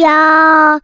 要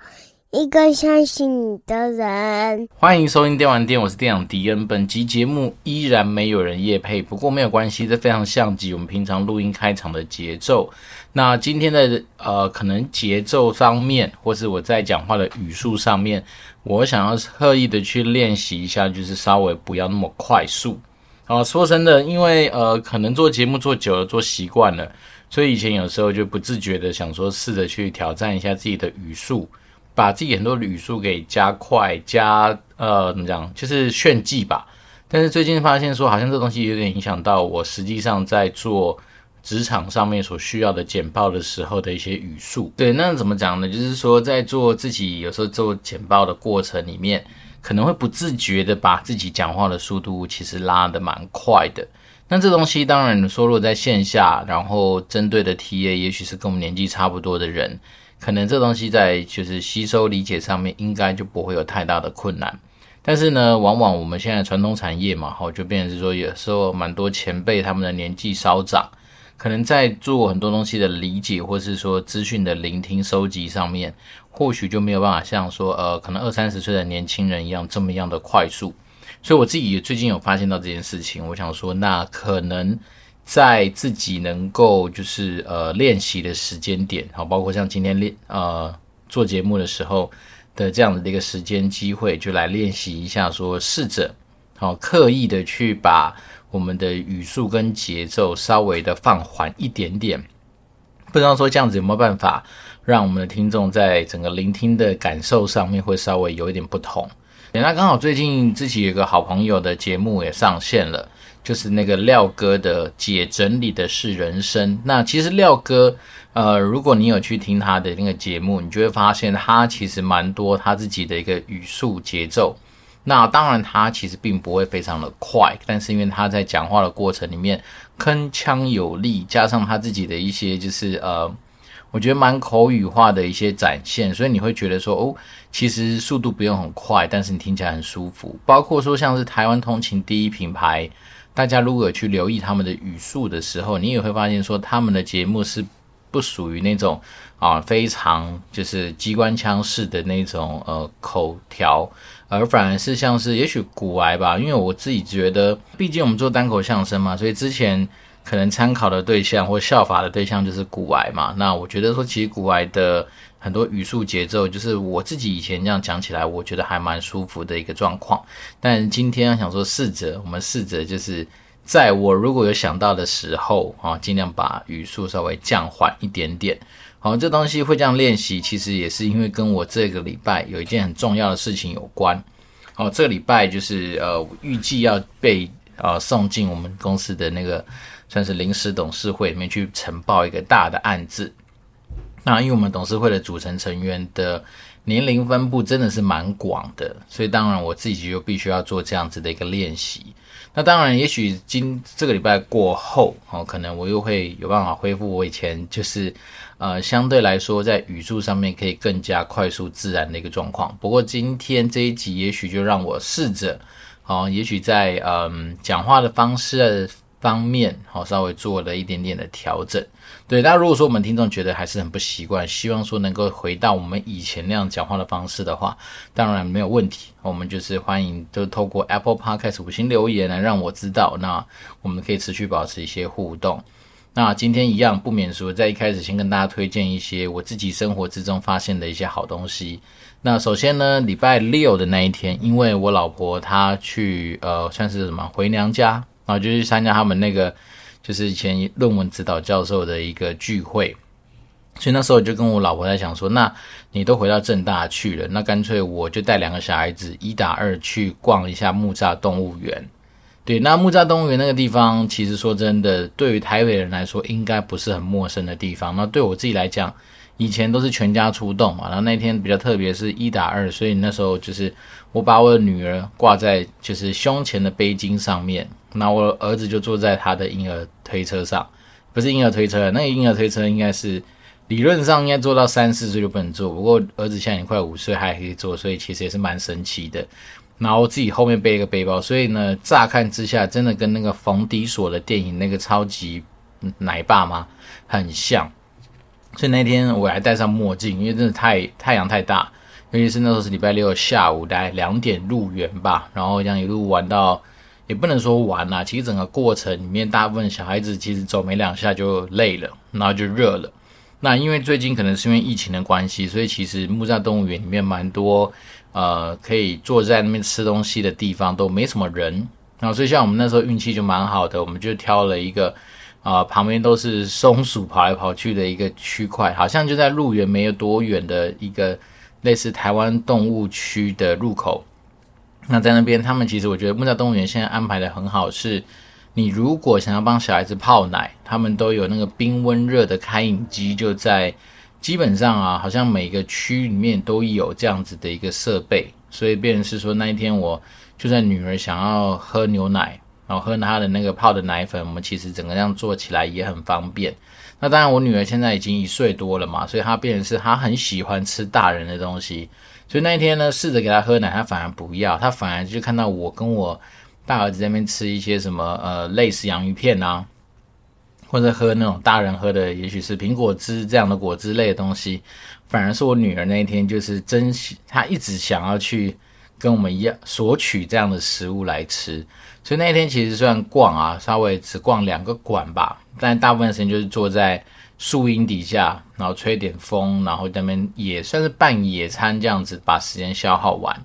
一个相信你的人。欢迎收听电玩店，我是店长迪恩。本集节目依然没有人夜配，不过没有关系，这非常像极我们平常录音开场的节奏。那今天的呃，可能节奏方面，或是我在讲话的语速上面，我想要特意的去练习一下，就是稍微不要那么快速。啊，说真的，因为呃，可能做节目做久了，做习惯了，所以以前有时候就不自觉的想说，试着去挑战一下自己的语速，把自己很多的语速给加快、加呃怎么讲，就是炫技吧。但是最近发现说，好像这东西有点影响到我实际上在做职场上面所需要的简报的时候的一些语速。对，那怎么讲呢？就是说，在做自己有时候做简报的过程里面。可能会不自觉的把自己讲话的速度其实拉得蛮快的。那这东西当然你说，如果在线下，然后针对的 TA 也许是跟我们年纪差不多的人，可能这东西在就是吸收理解上面应该就不会有太大的困难。但是呢，往往我们现在传统产业嘛，哈，就变成是说有时候蛮多前辈他们的年纪稍长，可能在做很多东西的理解，或是说资讯的聆听收集上面。或许就没有办法像说，呃，可能二三十岁的年轻人一样这么样的快速，所以我自己最近有发现到这件事情，我想说，那可能在自己能够就是呃练习的时间点，好，包括像今天练呃做节目的时候的这样子的一个时间机会，就来练习一下，说试着好刻意的去把我们的语速跟节奏稍微的放缓一点点，不知道说这样子有没有办法。让我们的听众在整个聆听的感受上面会稍微有一点不同。那刚好最近自己有个好朋友的节目也上线了，就是那个廖哥的《解整理的是人生》。那其实廖哥，呃，如果你有去听他的那个节目，你就会发现他其实蛮多他自己的一个语速节奏。那当然他其实并不会非常的快，但是因为他在讲话的过程里面铿锵有力，加上他自己的一些就是呃。我觉得蛮口语化的一些展现，所以你会觉得说，哦，其实速度不用很快，但是你听起来很舒服。包括说像是台湾通勤第一品牌，大家如果去留意他们的语速的时候，你也会发现说，他们的节目是不属于那种啊非常就是机关枪式的那种呃口条，而反而是像是也许古癌吧，因为我自己觉得，毕竟我们做单口相声嘛，所以之前。可能参考的对象或效法的对象就是古癌嘛。那我觉得说，其实古癌的很多语速节奏，就是我自己以前这样讲起来，我觉得还蛮舒服的一个状况。但今天想说，试着我们试着就是在我如果有想到的时候啊，尽量把语速稍微降缓一点点。好，这东西会这样练习，其实也是因为跟我这个礼拜有一件很重要的事情有关。好，这个礼拜就是呃，预计要被呃送进我们公司的那个。算是临时董事会里面去呈报一个大的案子，那因为我们董事会的组成成员的年龄分布真的是蛮广的，所以当然我自己就必须要做这样子的一个练习。那当然，也许今这个礼拜过后，哦，可能我又会有办法恢复我以前就是呃相对来说在语速上面可以更加快速自然的一个状况。不过今天这一集也许就让我试着，哦，也许在嗯讲话的方式。方面好，稍微做了一点点的调整。对，那如果说我们听众觉得还是很不习惯，希望说能够回到我们以前那样讲话的方式的话，当然没有问题。我们就是欢迎，就透过 Apple Podcast 五星留言来让我知道，那我们可以持续保持一些互动。那今天一样不免说，在一开始先跟大家推荐一些我自己生活之中发现的一些好东西。那首先呢，礼拜六的那一天，因为我老婆她去呃，算是什么回娘家。然后就去参加他们那个，就是以前论文指导教授的一个聚会，所以那时候就跟我老婆在想说，那你都回到政大去了，那干脆我就带两个小孩子一打二去逛一下木栅动物园。对，那木栅动物园那个地方，其实说真的，对于台北人来说，应该不是很陌生的地方。那对我自己来讲，以前都是全家出动嘛，然后那天比较特别，是一打二，所以那时候就是我把我的女儿挂在就是胸前的背巾上面。那我儿子就坐在他的婴儿推车上，不是婴儿推车，那个婴儿推车应该是理论上应该坐到三四岁就不能坐，不过儿子现在已经快五岁，还可以坐，所以其实也是蛮神奇的。然后自己后面背一个背包，所以呢，乍看之下真的跟那个冯迪索的电影那个超级奶爸妈很像。所以那天我还戴上墨镜，因为真的太太阳太大，尤其是那时候是礼拜六下午大概两点入园吧，然后这样一路玩到，也不能说玩啦，其实整个过程里面，大部分小孩子其实走没两下就累了，然后就热了。那因为最近可能是因为疫情的关系，所以其实木栅动物园里面蛮多呃可以坐在那边吃东西的地方都没什么人，然后所以像我们那时候运气就蛮好的，我们就挑了一个啊、呃、旁边都是松鼠跑来跑去的一个区块，好像就在入园没有多远的一个类似台湾动物区的入口。那在那边，他们其实我觉得木栅动物园现在安排的很好，是。你如果想要帮小孩子泡奶，他们都有那个冰温热的开饮机，就在基本上啊，好像每个区里面都有这样子的一个设备，所以变成是说那一天我就算女儿想要喝牛奶，然后喝她的那个泡的奶粉，我们其实整个这样做起来也很方便。那当然，我女儿现在已经一岁多了嘛，所以她变成是她很喜欢吃大人的东西，所以那一天呢，试着给他喝奶，他反而不要，他反而就看到我跟我。大儿子在那边吃一些什么呃，类似洋芋片啊，或者喝那种大人喝的，也许是苹果汁这样的果汁类的东西。反而是我女儿那一天就是真，她一直想要去跟我们一样索取这样的食物来吃。所以那一天其实虽然逛啊，稍微只逛两个馆吧，但大部分时间就是坐在树荫底下，然后吹点风，然后那边也算是半野餐这样子，把时间消耗完。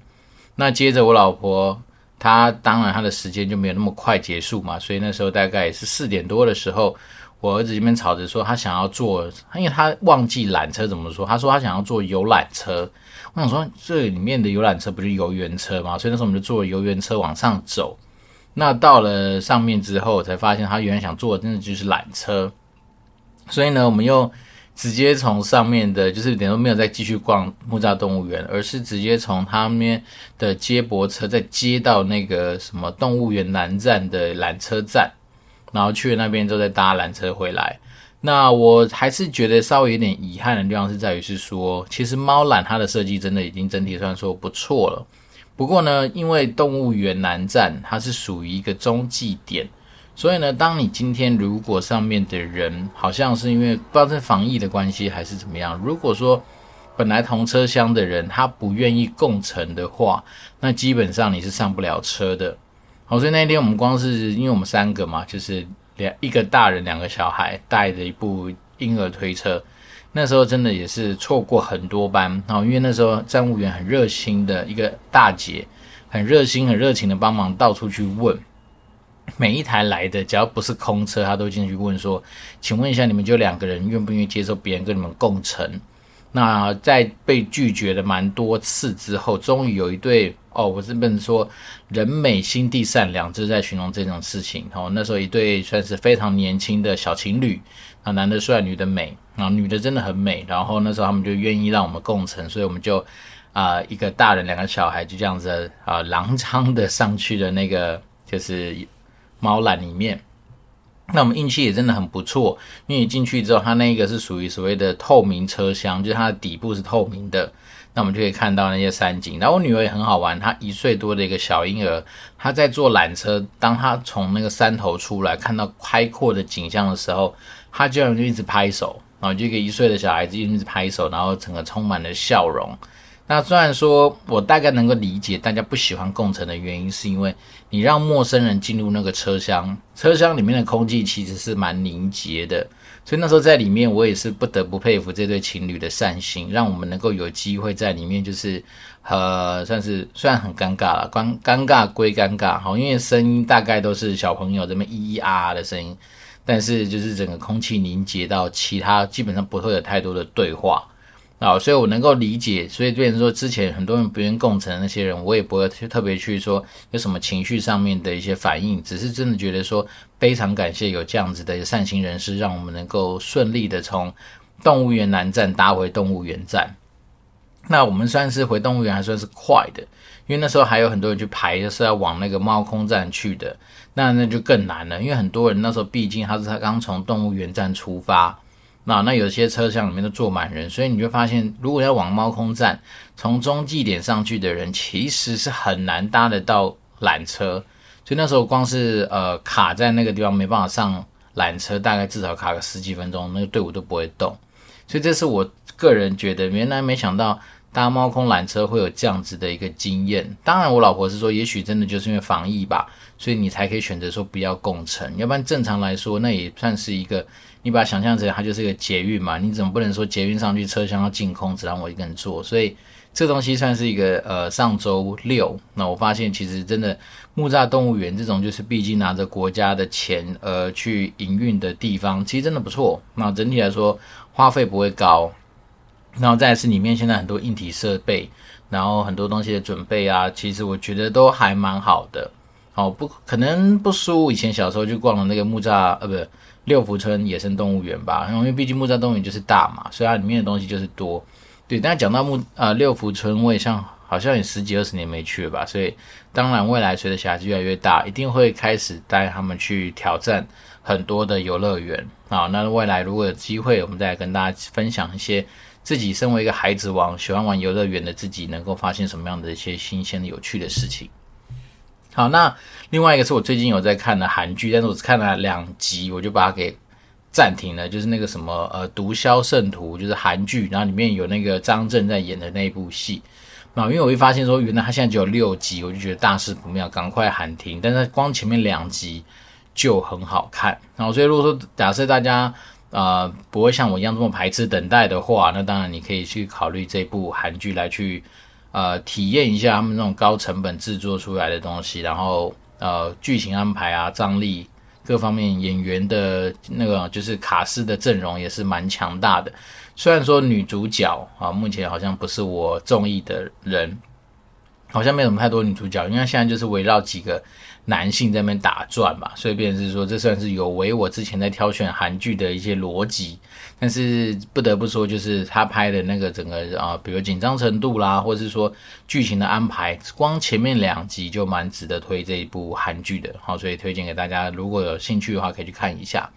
那接着我老婆。她当然，她的时间就没有那么快结束嘛，所以那时候大概也是四点多的时候，我儿子这边吵着说他想要坐，因为他忘记缆车怎么说，他说他想要坐游览车。我想说这里面的游览车不是游园车吗？所以那时候我们就坐游园车往上走。那到了上面之后，才发现他原来想坐的真的就是缆车。所以呢，我们又。直接从上面的，就是等于没有再继续逛木栅动物园，而是直接从他们的接驳车再接到那个什么动物园南站的缆车站，然后去了那边之后再搭缆车回来。那我还是觉得稍微有点遗憾的地方是在于是说，其实猫缆它的设计真的已经整体算说不错了。不过呢，因为动物园南站它是属于一个中继点。所以呢，当你今天如果上面的人好像是因为不知道是防疫的关系还是怎么样，如果说本来同车厢的人他不愿意共乘的话，那基本上你是上不了车的。好，所以那天我们光是因为我们三个嘛，就是两一个大人两个小孩带着一部婴儿推车，那时候真的也是错过很多班。然后因为那时候站务员很热心的一个大姐，很热心很热情的帮忙到处去问。每一台来的，只要不是空车，他都进去问说：“请问一下，你们就两个人，愿不愿意接受别人跟你们共乘？”那在被拒绝了蛮多次之后，终于有一对哦，我这边说人美心地善良，就是在形容这种事情。哦，那时候一对算是非常年轻的小情侣，啊，男的帅，女的美，啊，女的真的很美。然后那时候他们就愿意让我们共乘，所以我们就啊、一个大人，两个小孩，就这样子啊，狼昌的上去的那个就是。猫缆里面，那我们运气也真的很不错，因为你进去之后，它那个是属于所谓的透明车厢，就是它的底部是透明的，那我们就可以看到那些山景。然后我女儿也很好玩，她一岁多的一个小婴儿，她在坐缆车，当她从那个山头出来，看到开阔的景象的时候，她居然就一直拍手，然后就一个一岁的小孩子一直拍手，然后整个充满了笑容。那虽然说我大概能够理解大家不喜欢共乘的原因，是因为你让陌生人进入那个车厢，车厢里面的空气其实是蛮凝结的，所以那时候在里面我也是不得不佩服这对情侣的善心，让我们能够有机会在里面，就是呃算是虽然很尴尬了，尴尴尬归尴尬，好，因为声音大概都是小朋友这么咿咿啊啊的声音，但是就是整个空气凝结到其他基本上不会有太多的对话。啊、所以我能够理解，所以变成说之前很多人不愿共乘的那些人，我也不会去特别去说有什么情绪上面的一些反应，只是真的觉得说非常感谢有这样子的善心人士，让我们能够顺利的从动物园南站搭回动物园站。那我们算是回动物园还算是快的，因为那时候还有很多人去排，是要往那个猫空站去的，那那就更难了，因为很多人那时候毕竟他是他刚从动物园站出发。那那有些车厢里面都坐满人，所以你就发现，如果要往猫空站从中继点上去的人，其实是很难搭得到缆车。所以那时候光是呃卡在那个地方没办法上缆车，大概至少卡个十几分钟，那个队伍都不会动。所以这是我个人觉得，原来没想到搭猫空缆车会有这样子的一个经验。当然，我老婆是说，也许真的就是因为防疫吧，所以你才可以选择说不要共乘。要不然正常来说，那也算是一个，你把它想象成它就是一个捷运嘛，你怎么不能说捷运上去车厢要净空，只让我一个人坐？所以。这东西算是一个呃，上周六，那我发现其实真的木栅动物园这种就是毕竟拿着国家的钱呃去营运的地方，其实真的不错。那整体来说花费不会高，然后再是里面现在很多硬体设备，然后很多东西的准备啊，其实我觉得都还蛮好的。哦，不可能不输以前小时候去逛的那个木栅呃，不六福村野生动物园吧？因为毕竟木栅动物园就是大嘛，所以它里面的东西就是多。对，但讲到木呃六福村，我也像好像也十几二十年没去了吧，所以当然未来随着小孩子越来越大，一定会开始带他们去挑战很多的游乐园啊。那未来如果有机会，我们再来跟大家分享一些自己身为一个孩子王，喜欢玩游乐园的自己，能够发现什么样的一些新鲜的有趣的事情。好，那另外一个是我最近有在看的韩剧，但是我只看了两集，我就把它给。暂停了，就是那个什么呃，毒枭圣徒，就是韩剧，然后里面有那个张震在演的那一部戏。那因为我会发现说，原来他现在只有六集，我就觉得大事不妙，赶快喊停。但是光前面两集就很好看。然后所以如果说假设大家呃不会像我一样这么排斥等待的话，那当然你可以去考虑这部韩剧来去呃体验一下他们那种高成本制作出来的东西，然后呃剧情安排啊，张力。各方面演员的那个就是卡斯的阵容也是蛮强大的，虽然说女主角啊目前好像不是我中意的人，好像没什么太多女主角，因为现在就是围绕几个。男性在那边打转嘛，所以变是说，这算是有违我之前在挑选韩剧的一些逻辑。但是不得不说，就是他拍的那个整个啊、比如紧张程度啦，或是说剧情的安排，光前面两集就蛮值得推这一部韩剧的。好，所以推荐给大家，如果有兴趣的话，可以去看一下。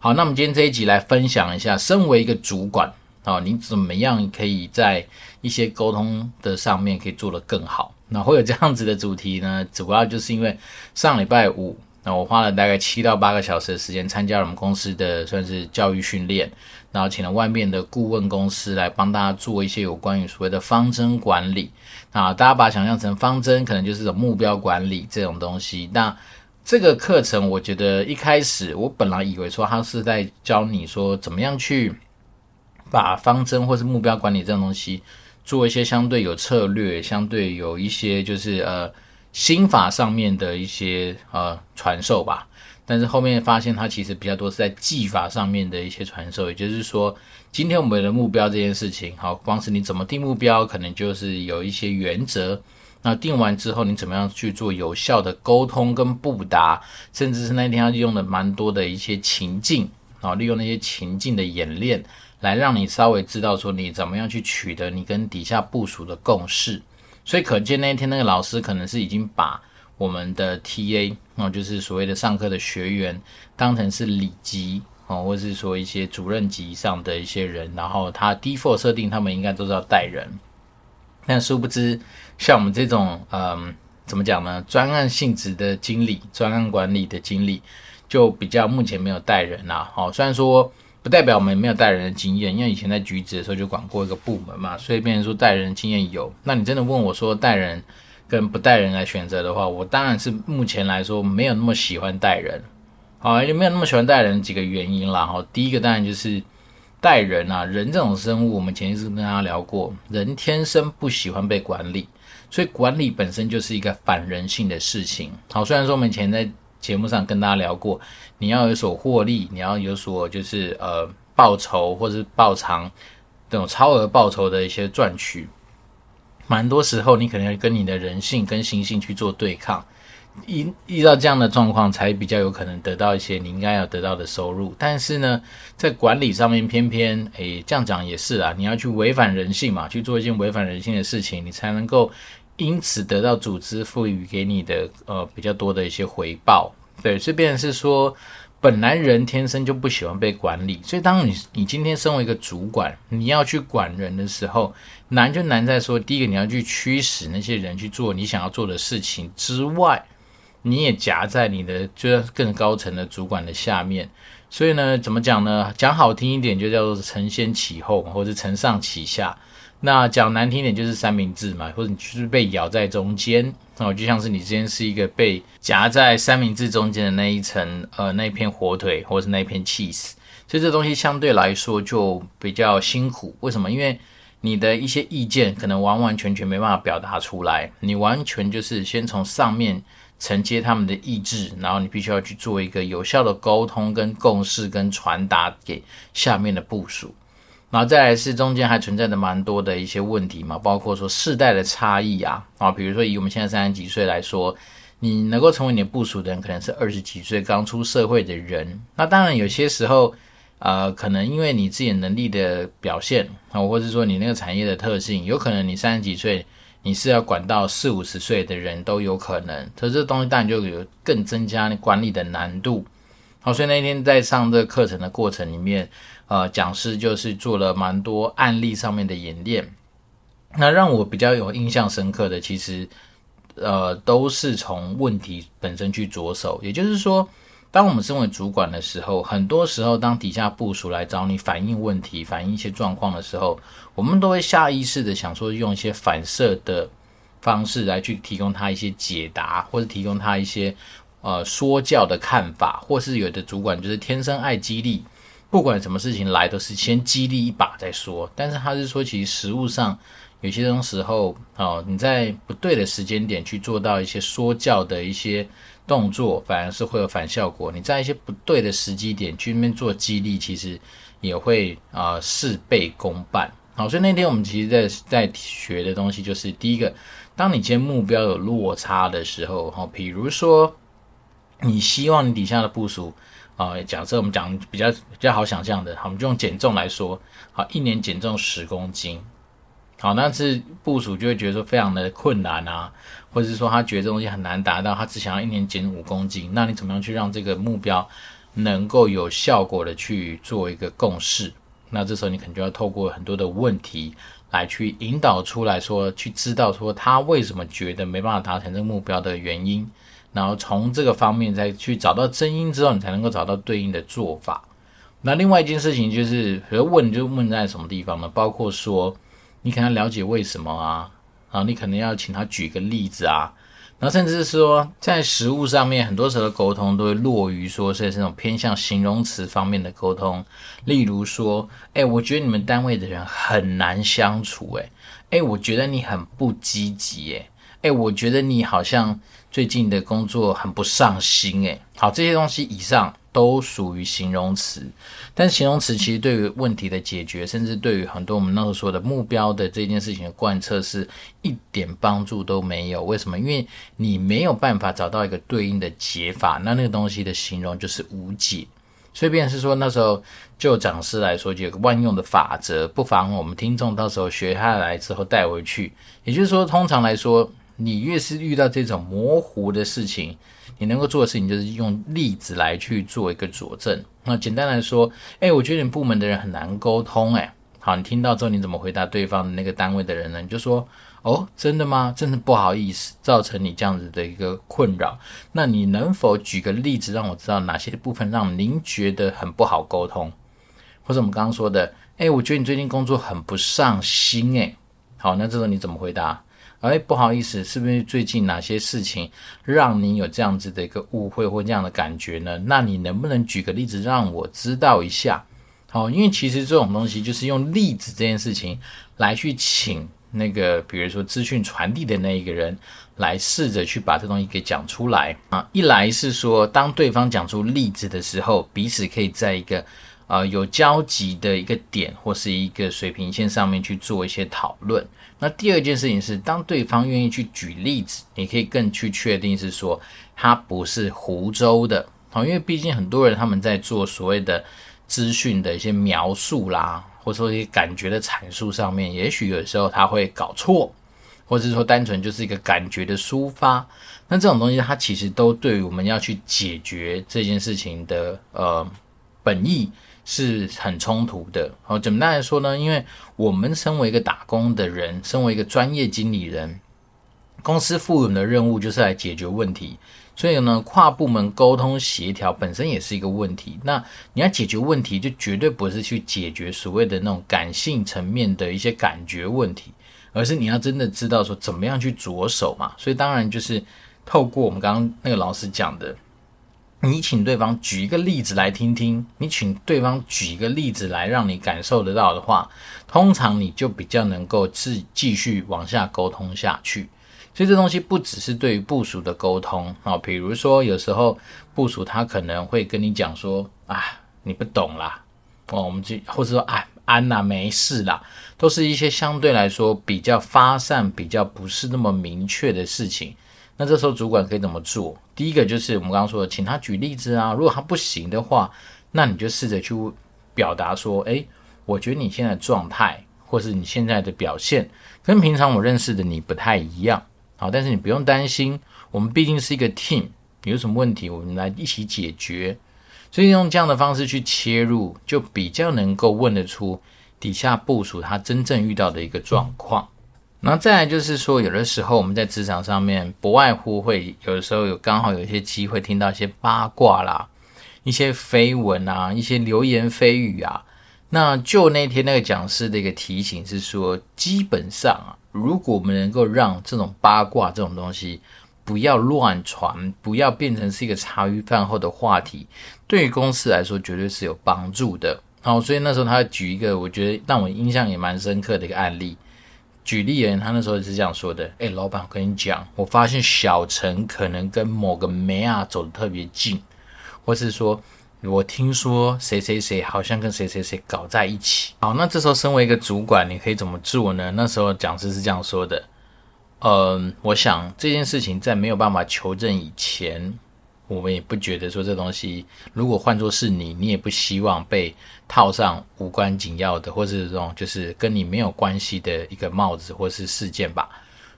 好，那我们今天这一集来分享一下，身为一个主管啊，你怎么样可以在一些沟通的上面可以做得更好？那会有这样子的主题呢，主要就是因为上礼拜五，那我花了大概七到八个小时的时间参加了我们公司的算是教育训练，然后请了外面的顾问公司来帮大家做一些有关于所谓的方针管理。啊，大家把它想象成方针，可能就是种目标管理这种东西。那这个课程，我觉得一开始我本来以为说他是在教你说怎么样去把方针或是目标管理这种东西。做一些相对有策略、相对有一些就是呃心法上面的一些呃传授吧，但是后面发现它其实比较多是在技法上面的一些传授，也就是说，今天我们的目标这件事情，好，光是你怎么定目标，可能就是有一些原则。那定完之后，你怎么样去做有效的沟通跟布达，甚至是那天要用的蛮多的一些情境啊，利用那些情境的演练。来让你稍微知道说你怎么样去取得你跟底下部署的共识，所以可见那一天那个老师可能是已经把我们的 TA 哦，就是所谓的上课的学员当成是里级哦，或者是说一些主任级以上的一些人，然后他 default 设定他们应该都是要带人，但殊不知像我们这种嗯怎么讲呢，专案性质的经理、专案管理的经理就比较目前没有带人啦，哦，虽然说。不代表我们没有带人的经验，因为以前在橘子的时候就管过一个部门嘛，所以变成说带人经验有。那你真的问我说带人跟不带人来选择的话，我当然是目前来说没有那么喜欢带人。好，也没有那么喜欢带人几个原因啦。哈，第一个当然就是带人啊，人这种生物，我们前一次跟大家聊过，人天生不喜欢被管理，所以管理本身就是一个反人性的事情。好，虽然说我们以前在节目上跟大家聊过，你要有所获利，你要有所就是呃报酬或是报偿这种超额报酬的一些赚取，蛮多时候你可能要跟你的人性跟心性去做对抗，遇遇到这样的状况才比较有可能得到一些你应该要得到的收入。但是呢，在管理上面偏偏诶这样讲也是啊，你要去违反人性嘛，去做一件违反人性的事情，你才能够。因此得到组织赋予给你的呃比较多的一些回报，对，这边是说本来人天生就不喜欢被管理，所以当你你今天身为一个主管，你要去管人的时候，难就难在说，第一个你要去驱使那些人去做你想要做的事情之外，你也夹在你的就是更高层的主管的下面，所以呢，怎么讲呢？讲好听一点就叫做承先启后，或者承上启下。那讲难听点就是三明治嘛，或者你就是被咬在中间哦，就像是你之前是一个被夹在三明治中间的那一层，呃，那一片火腿或者是那一片 cheese，所以这东西相对来说就比较辛苦。为什么？因为你的一些意见可能完完全全没办法表达出来，你完全就是先从上面。承接他们的意志，然后你必须要去做一个有效的沟通、跟共识、跟传达给下面的部署，然后再来是中间还存在着蛮多的一些问题嘛，包括说世代的差异啊，啊，比如说以我们现在三十几岁来说，你能够成为你的部署的人，可能是二十几岁刚出社会的人，那当然有些时候，呃，可能因为你自己能力的表现啊，或者说你那个产业的特性，有可能你三十几岁。你是要管到四五十岁的人都有可能，所以这东西当然就有更增加管理的难度。好，所以那天在上这个课程的过程里面，呃，讲师就是做了蛮多案例上面的演练。那让我比较有印象深刻的，其实呃都是从问题本身去着手，也就是说。当我们身为主管的时候，很多时候当底下部署来找你反映问题、反映一些状况的时候，我们都会下意识的想说，用一些反射的方式来去提供他一些解答，或者提供他一些呃说教的看法，或是有的主管就是天生爱激励，不管什么事情来都是先激励一把再说。但是他是说，其实实务上有些东时候哦，你在不对的时间点去做到一些说教的一些。动作反而是会有反效果。你在一些不对的时机点去那边做激励，其实也会啊、事倍功半。好，所以那天我们其实在在学的东西就是第一个，当你今天目标有落差的时候，哈，比如说你希望你底下的部署啊，假设我们讲比较比较好想象的，好，我们就用减重来说，好，一年减重十公斤。好，那是部署就会觉得说非常的困难啊，或者是说他觉得这东西很难达到，他只想要一年减五公斤。那你怎么样去让这个目标能够有效果的去做一个共识？那这时候你可能就要透过很多的问题来去引导出来说，去知道说他为什么觉得没办法达成这个目标的原因，然后从这个方面再去找到真因之后，你才能够找到对应的做法。那另外一件事情就是，比如问就问在什么地方呢？包括说。你可能了解为什么啊，然后你可能要请他举个例子啊，然后甚至是说在实务上面，很多时候的沟通都会落于说是这种偏向形容词方面的沟通，例如说，哎，我觉得你们单位的人很难相处，哎，哎，我觉得你很不积极，哎，哎，我觉得你好像最近的工作很不上心，哎，好，这些东西以上。都属于形容词，但形容词其实对于问题的解决，甚至对于很多我们那时候说的目标的这件事情的贯彻，是一点帮助都没有。为什么？因为你没有办法找到一个对应的解法，那那个东西的形容就是无解。所以，便是说那时候就讲师来说，就有个万用的法则，不妨我们听众到时候学下来之后带回去。也就是说，通常来说，你越是遇到这种模糊的事情，你能够做的事情就是用例子来去做一个佐证。那简单来说，诶，我觉得你部门的人很难沟通，诶，好，你听到之后你怎么回答对方的那个单位的人呢？你就说，哦，真的吗？真的不好意思，造成你这样子的一个困扰。那你能否举个例子让我知道哪些部分让您觉得很不好沟通？或者我们刚刚说的，诶，我觉得你最近工作很不上心，诶，好，那这时候你怎么回答？哎，不好意思，是不是最近哪些事情让你有这样子的一个误会或这样的感觉呢？那你能不能举个例子让我知道一下？好，因为其实这种东西就是用例子这件事情来去请那个，比如说资讯传递的那一个人来试着去把这东西给讲出来啊。一来是说，当对方讲出例子的时候，彼此可以在一个呃有交集的一个点或是一个水平线上面去做一些讨论。那第二件事情是，当对方愿意去举例子，你可以更去确定是说他不是胡诌的，好，因为毕竟很多人他们在做所谓的资讯的一些描述啦，或者说一些感觉的阐述上面，也许有时候他会搞错，或者是说单纯就是一个感觉的抒发，那这种东西它其实都对于我们要去解决这件事情的呃本意。是很冲突的。好，怎么来说呢？因为我们身为一个打工的人，身为一个专业经理人，公司赋予我们的任务就是来解决问题，所以呢，跨部门沟通协调本身也是一个问题。那你要解决问题，就绝对不是去解决所谓的那种感性层面的一些感觉问题，而是你要真的知道说怎么样去着手嘛。所以当然就是透过我们刚刚那个老师讲的，你请对方举一个例子来听听，你请对方举一个例子来让你感受得到的话，通常你就比较能够继继续往下沟通下去。所以这东西不只是对于部署的沟通啊，比如说有时候部署他可能会跟你讲说啊，你不懂啦，哦，我们就或者说啊，安呐，没事啦，都是一些相对来说比较发散、比较不是那么明确的事情。那这时候主管可以怎么做？第一个就是我们刚刚说的，请他举例子啊。如果他不行的话，那你就试着去表达说，诶，我觉得你现在状态，或是你现在的表现，跟平常我认识的你不太一样。好，但是你不用担心，我们毕竟是一个 team，有什么问题我们来一起解决。所以用这样的方式去切入，就比较能够问得出底下部署他真正遇到的一个状况。然后再来就是说，有的时候我们在职场上面不外乎会有的时候有刚好有一些机会听到一些八卦啦，一些绯闻啊，一些流言蜚语啊。那就那天那个讲师的一个提醒是说，基本上啊。如果我们能够让这种八卦这种东西不要乱传，不要变成是一个茶余饭后的话题，对于公司来说绝对是有帮助的。好，所以那时候他举一个我觉得让我印象也蛮深刻的一个案例。举例人，他那时候是这样说的：“诶，老板，我跟你讲，我发现小陈可能跟某个妹啊走得特别近，或是说。”我听说谁谁谁好像跟谁谁谁搞在一起。好，那这时候身为一个主管，你可以怎么做呢？那时候讲师是这样说的：嗯，我想这件事情在没有办法求证以前，我们也不觉得说这东西，如果换作是你，你也不希望被套上无关紧要的，或是这种就是跟你没有关系的一个帽子或是事件吧。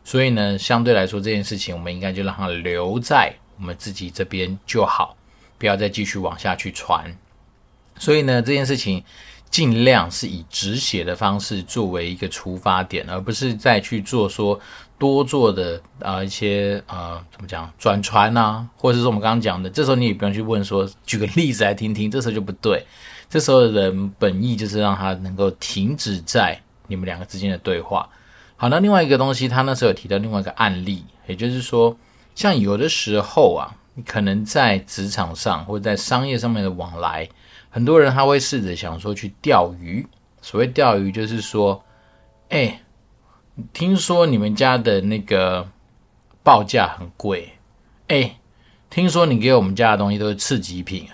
所以呢，相对来说这件事情，我们应该就让它留在我们自己这边就好。不要再继续往下去传，所以呢，这件事情尽量是以止血的方式作为一个出发点，而不是再去做说多做的啊、一些呃怎么讲转传啊，或者是我们刚刚讲的，这时候你也不用去问说举个例子来听听，这时候就不对。这时候的人本意就是让他能够停止在你们两个之间的对话。好，那另外一个东西，他那时候有提到另外一个案例，也就是说，像有的时候啊。你可能在职场上或者在商业上面的往来，很多人他会试着想说去钓鱼。所谓钓鱼，就是说，哎，听说你们家的那个报价很贵，哎，听说你给我们家的东西都是次级品，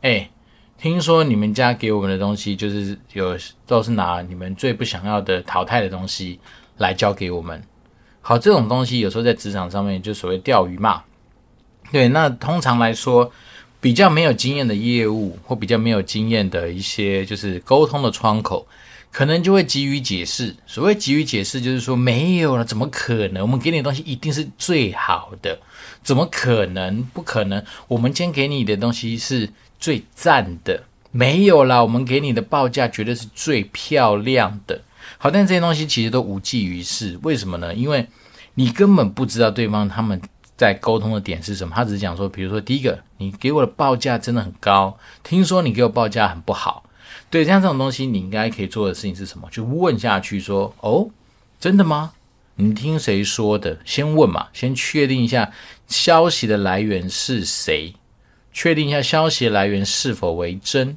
哎，听说你们家给我们的东西就是有都是拿你们最不想要的淘汰的东西来交给我们。好，这种东西有时候在职场上面就所谓钓鱼嘛。对，那通常来说，比较没有经验的业务或比较没有经验的一些就是沟通的窗口，可能就会急于解释。所谓急于解释，就是说没有了，怎么可能？我们给你的东西一定是最好的，怎么可能？不可能！我们今天给你的东西是最赞的，没有啦，我们给你的报价绝对是最漂亮的。好，但这些东西其实都无济于事。为什么呢？因为你根本不知道对方他们。在沟通的点是什么？他只是讲说，比如说第一个，你给我的报价真的很高，听说你给我报价很不好。对，像这种东西，你应该可以做的事情是什么？就问下去说，哦，真的吗？你听谁说的？先问嘛，先确定一下消息的来源是谁，确定一下消息来源是否为真。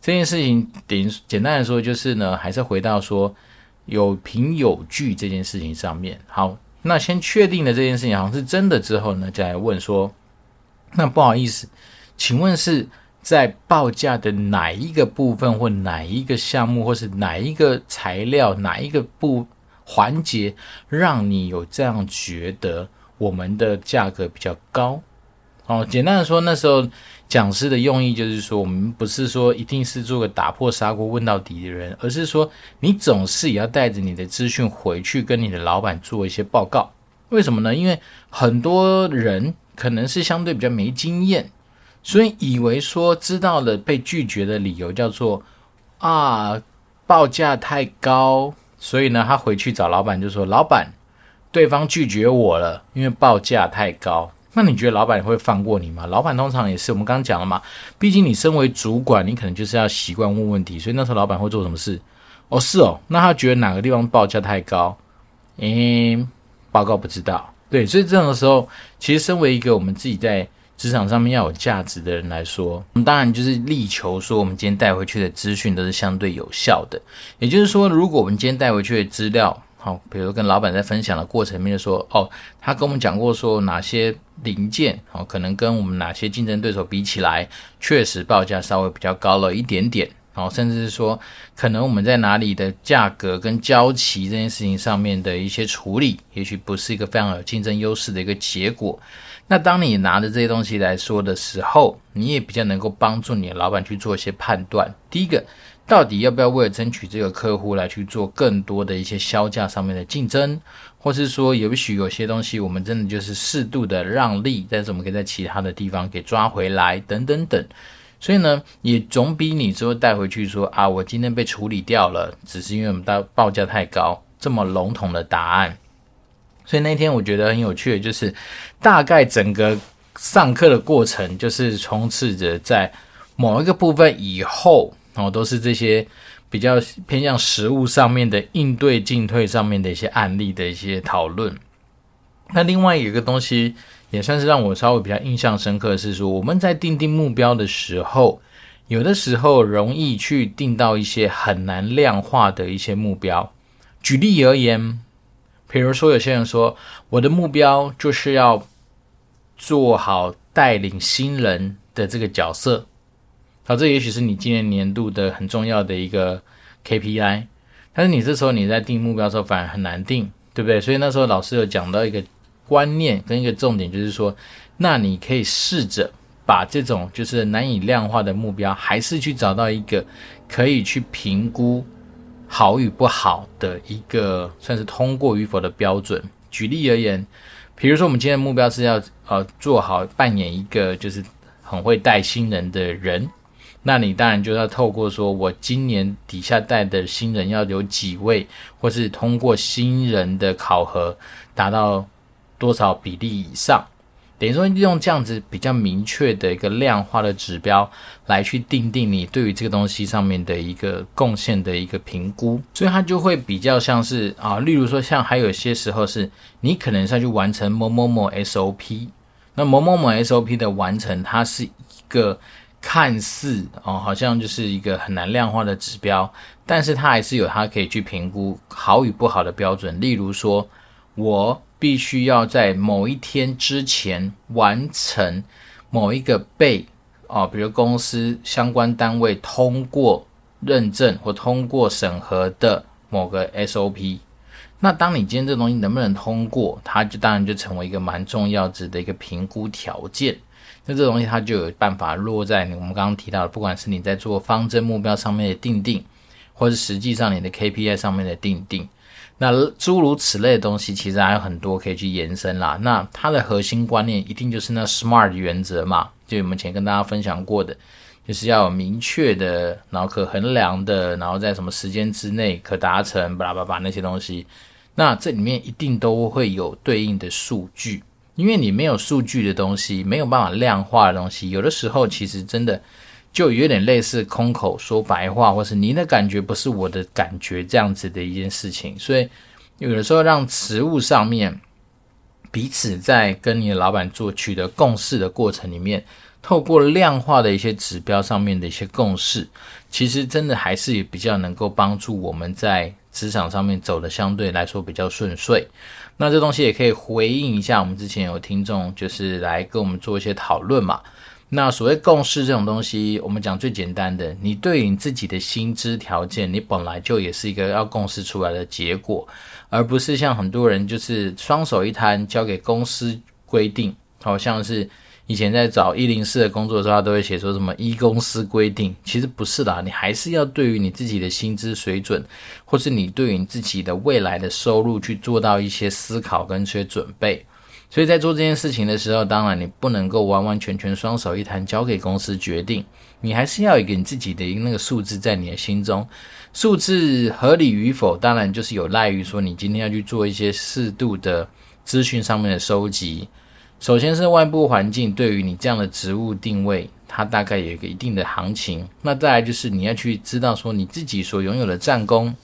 这件事情，简简单来说，就是呢，还是回到说有凭有据这件事情上面。好。那先确定了这件事情好像是真的之后呢，再来问说，那不好意思，请问是在报价的哪一个部分，或哪一个项目，或是哪一个材料，哪一个部环节，让你有这样觉得我们的价格比较高？哦，简单的说，那时候。讲师的用意就是说，我们不是说一定是做个打破砂锅问到底的人，而是说你总是也要带着你的资讯回去跟你的老板做一些报告。为什么呢？因为很多人可能是相对比较没经验，所以以为说知道了被拒绝的理由叫做啊报价太高，所以呢他回去找老板就说：“老板，对方拒绝我了，因为报价太高。那你觉得老板会放过你吗？老板通常也是我们刚刚讲了嘛，毕竟你身为主管，你可能就是要习惯问问题，所以那时候老板会做什么事？哦，是哦，那他觉得哪个地方报价太高？诶，报告不知道。对，所以这种时候，其实身为一个我们自己在职场上面要有价值的人来说，我们当然就是力求说，我们今天带回去的资讯都是相对有效的。也就是说，如果我们今天带回去的资料，好，比如跟老板在分享的过程里面说，哦，他跟我们讲过说哪些零件，哦，可能跟我们哪些竞争对手比起来，确实报价稍微比较高了一点点，然后甚至是说，可能我们在哪里的价格跟交期这件事情上面的一些处理，也许不是一个非常有竞争优势的一个结果。那当你拿着这些东西来说的时候，你也比较能够帮助你的老板去做一些判断。第一个。到底要不要为了争取这个客户来去做更多的一些销价上面的竞争，或是说，也许有些东西我们真的就是适度的让利，但是我们可以在其他的地方给抓回来，等等等。所以呢，也总比你之后带回去说啊，我今天被处理掉了，只是因为我们的报价太高，这么笼统的答案。所以那天我觉得很有趣的就是，大概整个上课的过程就是充斥着在某一个部分以后。哦，都是这些比较偏向实物上面的应对进退上面的一些案例的一些讨论。那另外有一个东西也算是让我稍微比较印象深刻的是说，我们在定定目标的时候，有的时候容易去定到一些很难量化的一些目标。举例而言，比如说有些人说，我的目标就是要做好带领新人的这个角色。好，这也许是你今年年度的很重要的一个 KPI，但是你这时候你在定目标的时候反而很难定，对不对？所以那时候老师有讲到一个观念跟一个重点，就是说，那你可以试着把这种就是难以量化的目标，还是去找到一个可以去评估好与不好的一个算是通过与否的标准。举例而言，比如说我们今天的目标是要呃做好扮演一个就是很会带新人的人。那你当然就要透过说，我今年底下带的新人要有几位，或是通过新人的考核达到多少比例以上，等于说用这样子比较明确的一个量化的指标来去定定你对于这个东西上面的一个贡献的一个评估，所以它就会比较像是啊，例如说像还有些时候是你可能是要去完成某某某 SOP，那某某某 SOP 的完成，它是一个。看似哦，好像就是一个很难量化的指标，但是它还是有它可以去评估好与不好的标准。例如说，我必须要在某一天之前完成某一个被哦，比如公司相关单位通过认证或通过审核的某个 SOP。那当你今天这东西能不能通过，它就当然就成为一个蛮重要值的一个评估条件。那这东西它就有办法落在你我们刚刚提到的，不管是你在做方针目标上面的定定，或是实际上你的 KPI 上面的定定，那诸如此类的东西，其实还有很多可以去延伸啦。那它的核心观念一定就是那 SMART 原则嘛，就我们前跟大家分享过的，就是要有明确的，然后可衡量的，然后在什么时间之内可达成，巴拉巴拉那些东西，那这里面一定都会有对应的数据。因为你没有数据的东西，没有办法量化的东西，有的时候其实真的就有点类似空口说白话，或是你的感觉不是我的感觉这样子的一件事情。所以有的时候让实务上面彼此在跟你的老板做取得共识的过程里面，透过量化的一些指标上面的一些共识，其实真的还是比较能够帮助我们在职场上面走得相对来说比较顺遂。那这东西也可以回应一下，我们之前有听众就是来跟我们做一些讨论嘛。那所谓共识这种东西，我们讲最简单的，你对你自己的薪资条件，你本来就也是一个要共识出来的结果，而不是像很多人就是双手一摊交给公司规定，好像是。以前在找一零四的工作的时候，他都会写说什么依公司规定，其实不是的，你还是要对于你自己的薪资水准，或是你对于你自己的未来的收入去做到一些思考跟一些准备。所以在做这件事情的时候，当然你不能够完完全全双手一摊交给公司决定，你还是要一个你自己的一个那个数字在你的心中。数字合理与否，当然就是有赖于说你今天要去做一些适度的资讯上面的收集。首先是外部环境对于你这样的职务定位，它大概有一个一定的行情。那再来就是你要去知道说你自己所拥有的战功。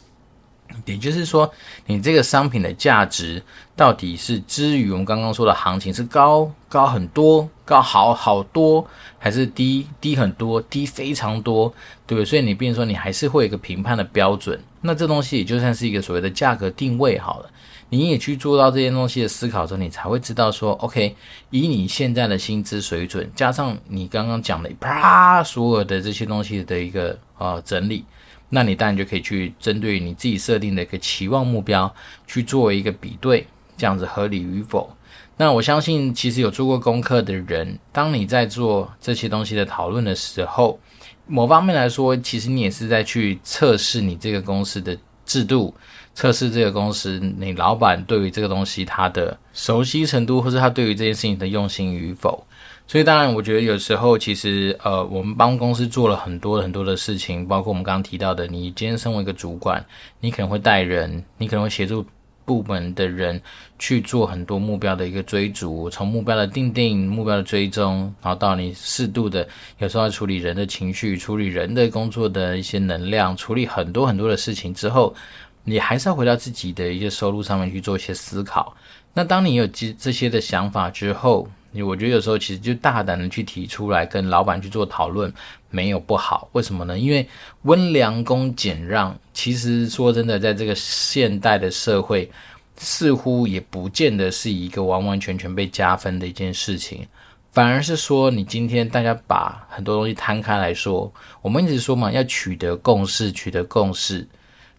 也就是说，你这个商品的价值到底是之于我们刚刚说的行情是高高很多、高好好多，还是低低很多、低非常多，对不对？所以你变说，你还是会有一个评判的标准。那这东西也就算是一个所谓的价格定位好了。你也去做到这些东西的思考之后，你才会知道说，OK，以你现在的薪资水准，加上你刚刚讲的啪所有的这些东西的一个呃整理。那你当然就可以去针对你自己设定的一个期望目标去做一个比对，这样子合理与否？那我相信，其实有做过功课的人，当你在做这些东西的讨论的时候，某方面来说，其实你也是在去测试你这个公司的制度，测试这个公司你老板对于这个东西他的熟悉程度，或是他对于这件事情的用心与否。所以，当然，我觉得有时候其实，呃，我们帮公司做了很多很多的事情，包括我们刚刚提到的，你今天身为一个主管，你可能会带人，你可能会协助部门的人去做很多目标的一个追逐，从目标的定定、目标的追踪，然后到你适度的，有时候要处理人的情绪，处理人的工作的一些能量，处理很多很多的事情之后，你还是要回到自己的一些收入上面去做一些思考。那当你有这这些的想法之后，你我觉得有时候其实就大胆的去提出来跟老板去做讨论，没有不好。为什么呢？因为温良恭俭让，其实说真的，在这个现代的社会，似乎也不见得是一个完完全全被加分的一件事情。反而是说，你今天大家把很多东西摊开来说，我们一直说嘛，要取得共识，取得共识。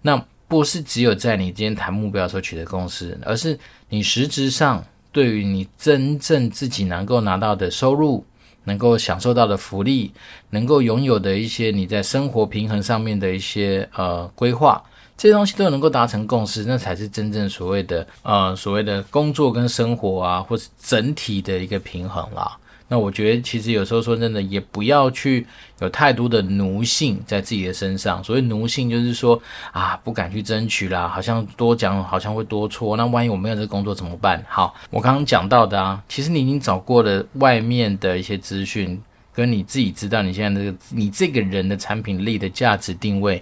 那不是只有在你今天谈目标的时候取得共识，而是你实质上。对于你真正自己能够拿到的收入，能够享受到的福利，能够拥有的一些你在生活平衡上面的一些呃规划，这些东西都能够达成共识，那才是真正所谓的呃所谓的工作跟生活啊，或是整体的一个平衡啦。那我觉得，其实有时候说真的，也不要去有太多的奴性在自己的身上。所谓奴性，就是说啊，不敢去争取啦，好像多讲好像会多错。那万一我没有这个工作怎么办？好，我刚刚讲到的啊，其实你已经找过了外面的一些资讯，跟你自己知道你现在这个你这个人的产品力的价值定位，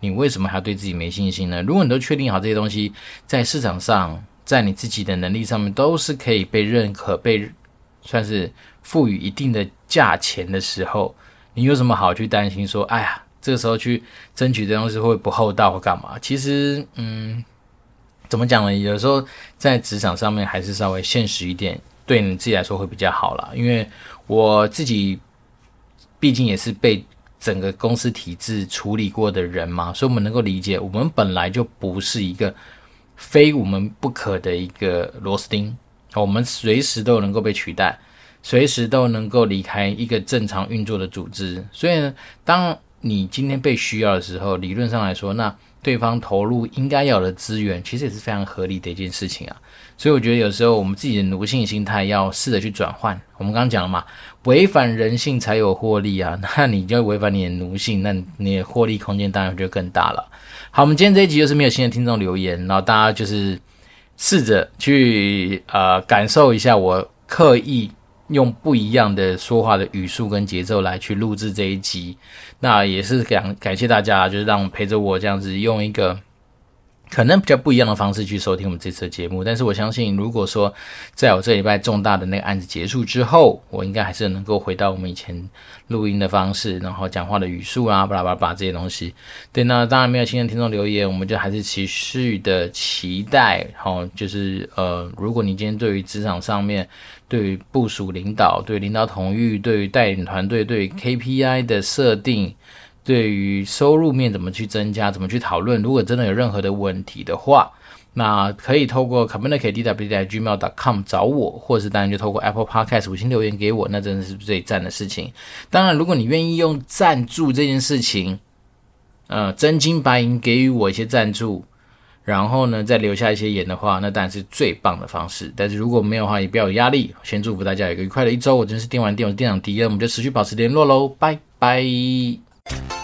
你为什么还要对自己没信心呢？如果你都确定好这些东西，在市场上，在你自己的能力上面都是可以被认可、被算是。赋予一定的价钱的时候，你有什么好去担心？说，哎呀，这个时候去争取这东西会不厚道或干嘛？其实，嗯，怎么讲呢？有时候在职场上面还是稍微现实一点，对你自己来说会比较好啦。因为我自己毕竟也是被整个公司体制处理过的人嘛，所以我们能够理解，我们本来就不是一个非我们不可的一个螺丝钉，我们随时都能够被取代。随时都能够离开一个正常运作的组织，所以呢，当你今天被需要的时候，理论上来说，那对方投入应该要的资源，其实也是非常合理的一件事情啊。所以我觉得有时候我们自己的奴性心态要试着去转换。我们刚刚讲了嘛，违反人性才有获利啊，那你就违反你的奴性，那你的获利空间当然就更大了。好，我们今天这一集就是没有新的听众留言，然后大家就是试着去呃感受一下我刻意。用不一样的说话的语速跟节奏来去录制这一集，那也是感感谢大家，就是让陪着我这样子用一个。可能比较不一样的方式去收听我们这次的节目，但是我相信，如果说在我这礼拜重大的那个案子结束之后，我应该还是能够回到我们以前录音的方式，然后讲话的语速啊，巴拉巴拉这些东西。对，那当然没有新的听众留言，我们就还是持续的期待。好，就是呃，如果你今天对于职场上面，对于部署领导，对领导统御，对于带领团队，对 KPI 的设定。对于收入面怎么去增加，怎么去讨论？如果真的有任何的问题的话，那可以透过 communicate.dw@gmail.com 找我，或是当然就透过 Apple Podcast 五星留言给我，那真的是最赞的事情。当然，如果你愿意用赞助这件事情，呃，真金白银给予我一些赞助，然后呢，再留下一些言的话，那当然是最棒的方式。但是如果没有的话，也不要有压力。先祝福大家有一个愉快的一周。我真是电玩店，我是店长迪恩，我们就持续保持联络喽，拜拜。Thank you.